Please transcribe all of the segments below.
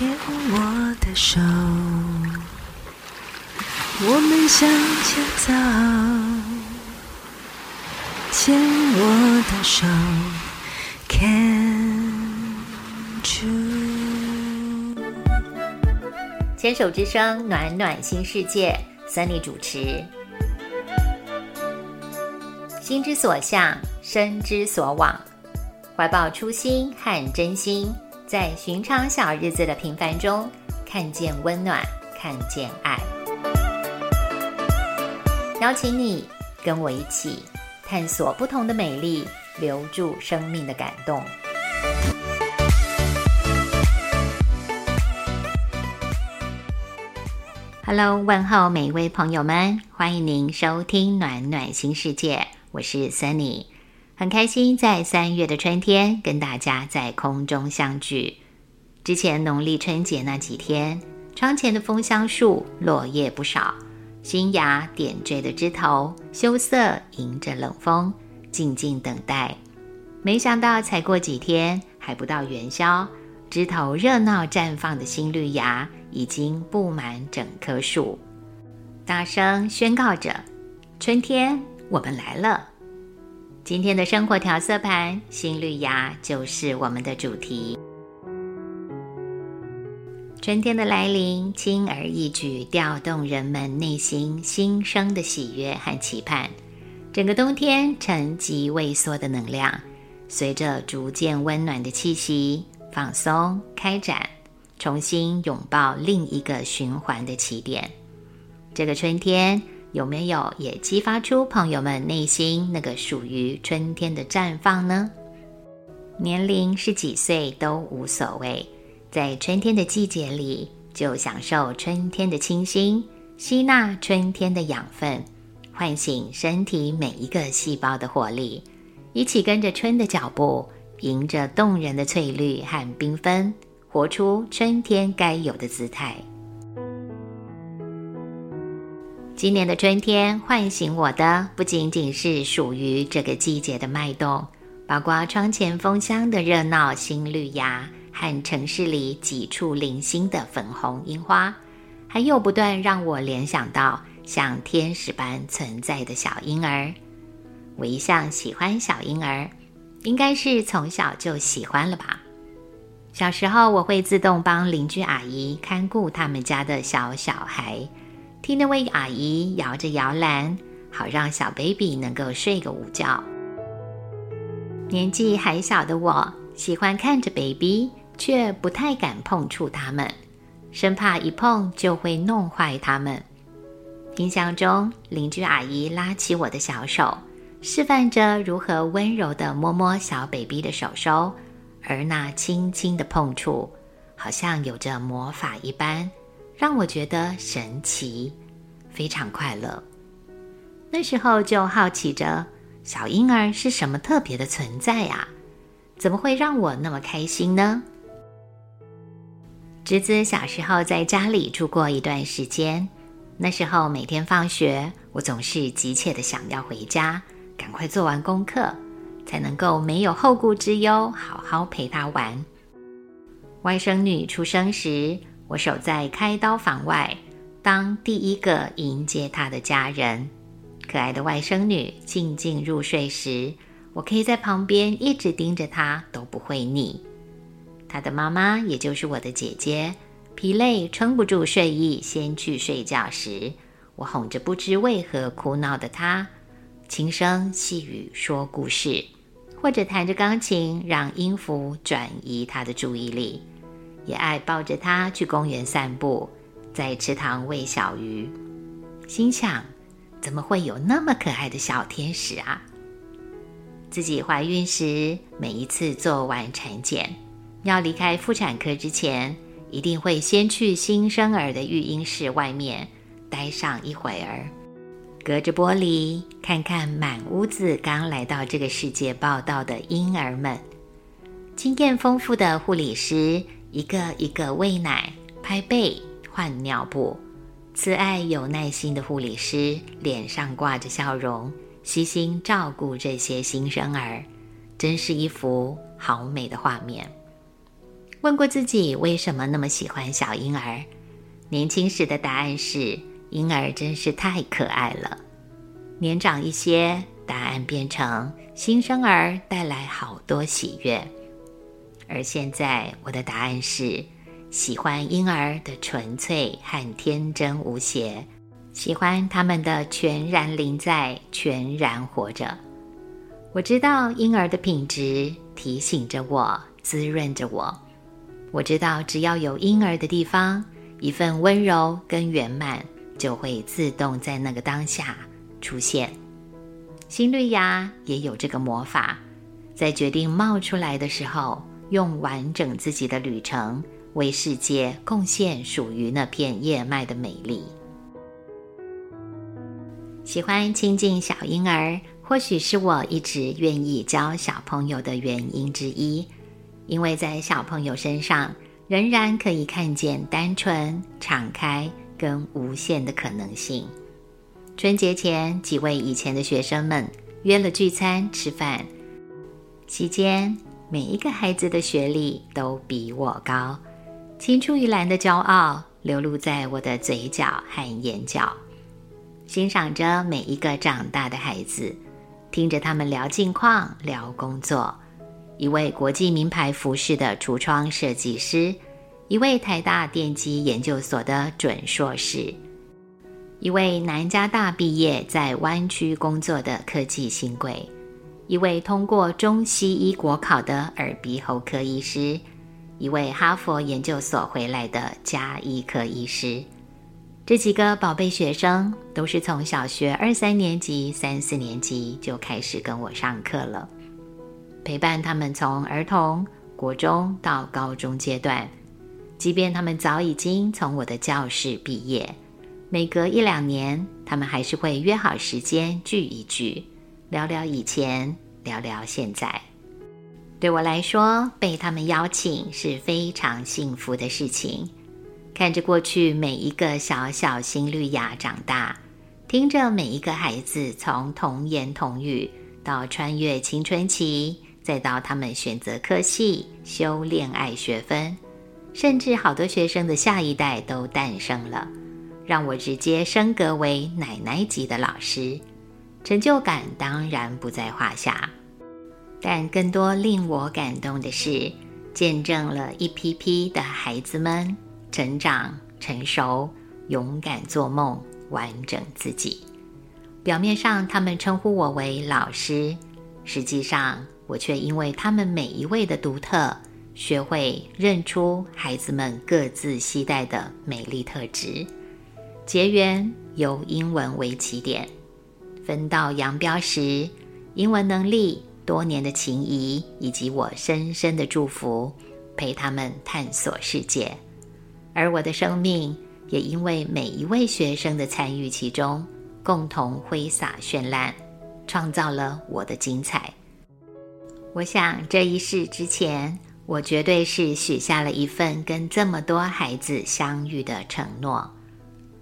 牵我的手，我们向前走。牵我的手，Can you？牵手之声，暖暖新世界，Sunny 主持。心之所向，身之所往，怀抱初心和真心。在寻常小日子的平凡中，看见温暖，看见爱。邀请你跟我一起探索不同的美丽，留住生命的感动。Hello，问候每一位朋友们，欢迎您收听暖暖新世界，我是 Sunny。很开心在三月的春天跟大家在空中相聚。之前农历春节那几天，窗前的枫香树落叶不少，新芽点缀的枝头羞涩迎着冷风，静静等待。没想到才过几天，还不到元宵，枝头热闹绽放的新绿芽已经布满整棵树，大声宣告着：“春天，我们来了。”今天的生活调色盘，新绿芽就是我们的主题。春天的来临，轻而易举调动人们内心新生的喜悦和期盼。整个冬天沉积萎缩的能量，随着逐渐温暖的气息放松开展，重新拥抱另一个循环的起点。这个春天。有没有也激发出朋友们内心那个属于春天的绽放呢？年龄是几岁都无所谓，在春天的季节里，就享受春天的清新，吸纳春天的养分，唤醒身体每一个细胞的活力，一起跟着春的脚步，迎着动人的翠绿和缤纷，活出春天该有的姿态。今年的春天唤醒我的不仅仅是属于这个季节的脉动，包括窗前风箱的热闹新绿芽和城市里几处零星的粉红樱花，还有不断让我联想到像天使般存在的小婴儿。我一向喜欢小婴儿，应该是从小就喜欢了吧。小时候我会自动帮邻居阿姨看顾他们家的小小孩。替那位阿姨摇着摇篮，好让小 baby 能够睡个午觉。年纪还小的我，喜欢看着 baby，却不太敢碰触他们，生怕一碰就会弄坏他们。印象中，邻居阿姨拉起我的小手，示范着如何温柔地摸摸小 baby 的手手，而那轻轻的碰触，好像有着魔法一般。让我觉得神奇，非常快乐。那时候就好奇着，小婴儿是什么特别的存在呀？怎么会让我那么开心呢？侄子小时候在家里住过一段时间，那时候每天放学，我总是急切的想要回家，赶快做完功课，才能够没有后顾之忧，好好陪他玩。外甥女出生时。我守在开刀房外，当第一个迎接他的家人。可爱的外甥女静静入睡时，我可以在旁边一直盯着她，都不会腻。她的妈妈，也就是我的姐姐，疲累撑不住睡意，先去睡觉时，我哄着不知为何哭闹的她，轻声细语说故事，或者弹着钢琴，让音符转移她的注意力。也爱抱着它去公园散步，在池塘喂小鱼，心想：怎么会有那么可爱的小天使啊？自己怀孕时，每一次做完产检，要离开妇产科之前，一定会先去新生儿的育婴室外面待上一会儿，隔着玻璃看看满屋子刚来到这个世界报道的婴儿们，经验丰富的护理师。一个一个喂奶、拍背、换尿布，慈爱有耐心的护理师脸上挂着笑容，悉心照顾这些新生儿，真是一幅好美的画面。问过自己为什么那么喜欢小婴儿？年轻时的答案是婴儿真是太可爱了。年长一些，答案变成新生儿带来好多喜悦。而现在，我的答案是喜欢婴儿的纯粹和天真无邪，喜欢他们的全然临在、全然活着。我知道婴儿的品质提醒着我、滋润着我。我知道，只要有婴儿的地方，一份温柔跟圆满就会自动在那个当下出现。新绿芽也有这个魔法，在决定冒出来的时候，用完整自己的旅程，为世界贡献属于那片叶脉的美丽。喜欢亲近小婴儿，或许是我一直愿意教小朋友的原因之一。因为在小朋友身上，仍然可以看见单纯、敞开跟无限的可能性。春节前，几位以前的学生们约了聚餐吃饭，期间每一个孩子的学历都比我高，青出于蓝的骄傲流露在我的嘴角和眼角。欣赏着每一个长大的孩子，听着他们聊近况、聊工作。一位国际名牌服饰的橱窗设计师，一位台大电机研究所的准硕士，一位南加大毕业在湾区工作的科技新贵，一位通过中西医国考的耳鼻喉科医师，一位哈佛研究所回来的加医科医师。这几个宝贝学生都是从小学二三年级、三四年级就开始跟我上课了。陪伴他们从儿童、国中到高中阶段，即便他们早已经从我的教室毕业，每隔一两年，他们还是会约好时间聚一聚，聊聊以前，聊聊现在。对我来说，被他们邀请是非常幸福的事情。看着过去每一个小小新绿芽长大，听着每一个孩子从童言童语到穿越青春期。再到他们选择科系、修恋爱学分，甚至好多学生的下一代都诞生了，让我直接升格为奶奶级的老师，成就感当然不在话下。但更多令我感动的是，见证了一批批的孩子们成长、成熟、勇敢做梦、完整自己。表面上他们称呼我为老师，实际上。我却因为他们每一位的独特，学会认出孩子们各自期待的美丽特质。结缘由英文为起点，分道扬镳时，英文能力、多年的情谊以及我深深的祝福，陪他们探索世界。而我的生命也因为每一位学生的参与其中，共同挥洒绚烂，创造了我的精彩。我想这一世之前，我绝对是许下了一份跟这么多孩子相遇的承诺。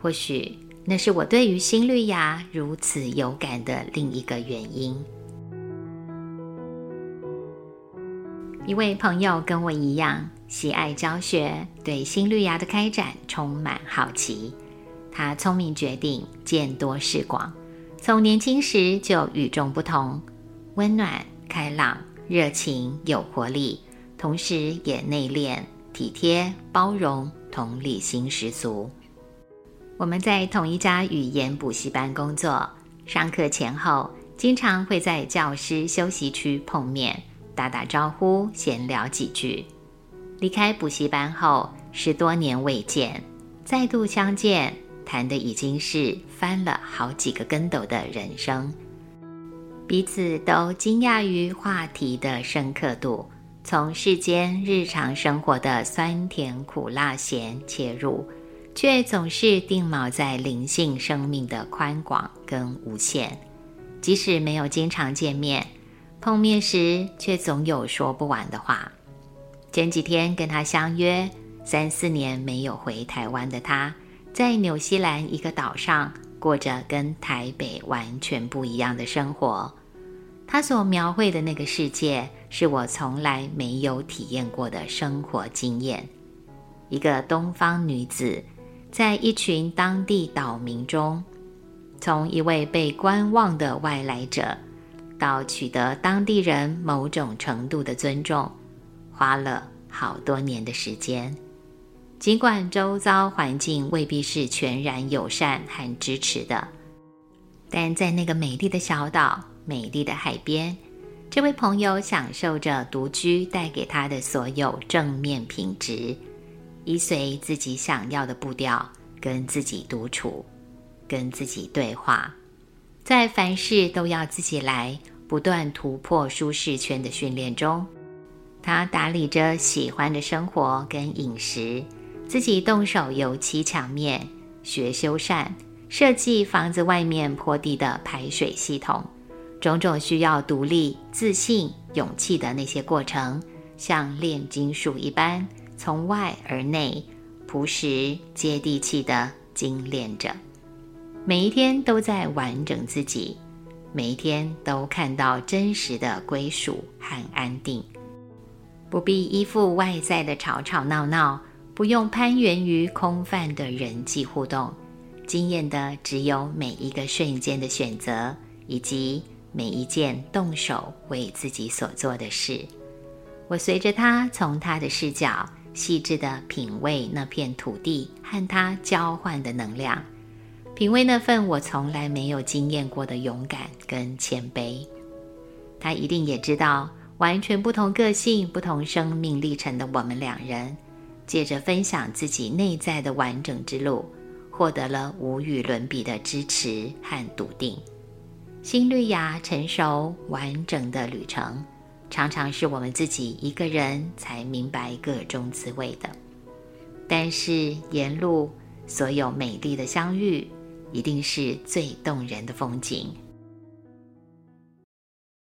或许那是我对于新绿芽如此有感的另一个原因。一位朋友跟我一样喜爱教学，对新绿芽的开展充满好奇。他聪明绝顶，见多识广，从年轻时就与众不同，温暖开朗。热情有活力，同时也内敛、体贴、包容、同理心十足。我们在同一家语言补习班工作，上课前后经常会在教师休息区碰面，打打招呼，闲聊几句。离开补习班后，十多年未见，再度相见，谈的已经是翻了好几个跟斗的人生。彼此都惊讶于话题的深刻度，从世间日常生活的酸甜苦辣咸切入，却总是定锚在灵性生命的宽广跟无限。即使没有经常见面，碰面时却总有说不完的话。前几天跟他相约，三四年没有回台湾的他，在纽西兰一个岛上。过着跟台北完全不一样的生活，他所描绘的那个世界，是我从来没有体验过的生活经验。一个东方女子，在一群当地岛民中，从一位被观望的外来者，到取得当地人某种程度的尊重，花了好多年的时间。尽管周遭环境未必是全然友善和支持的，但在那个美丽的小岛、美丽的海边，这位朋友享受着独居带给他的所有正面品质，依随自己想要的步调，跟自己独处，跟自己对话，在凡事都要自己来、不断突破舒适圈的训练中，他打理着喜欢的生活跟饮食。自己动手油漆墙面，学修缮，设计房子外面坡地的排水系统，种种需要独立、自信、勇气的那些过程，像炼金术一般，从外而内，朴实接地气的精炼着。每一天都在完整自己，每一天都看到真实的归属和安定，不必依附外在的吵吵闹闹。不用攀援于空泛的人际互动，惊艳的只有每一个瞬间的选择，以及每一件动手为自己所做的事。我随着他从他的视角细致地品味那片土地和他交换的能量，品味那份我从来没有经验过的勇敢跟谦卑。他一定也知道，完全不同个性、不同生命历程的我们两人。借着分享自己内在的完整之路，获得了无与伦比的支持和笃定。新绿芽成熟完整的旅程，常常是我们自己一个人才明白各种滋味的。但是沿路所有美丽的相遇，一定是最动人的风景。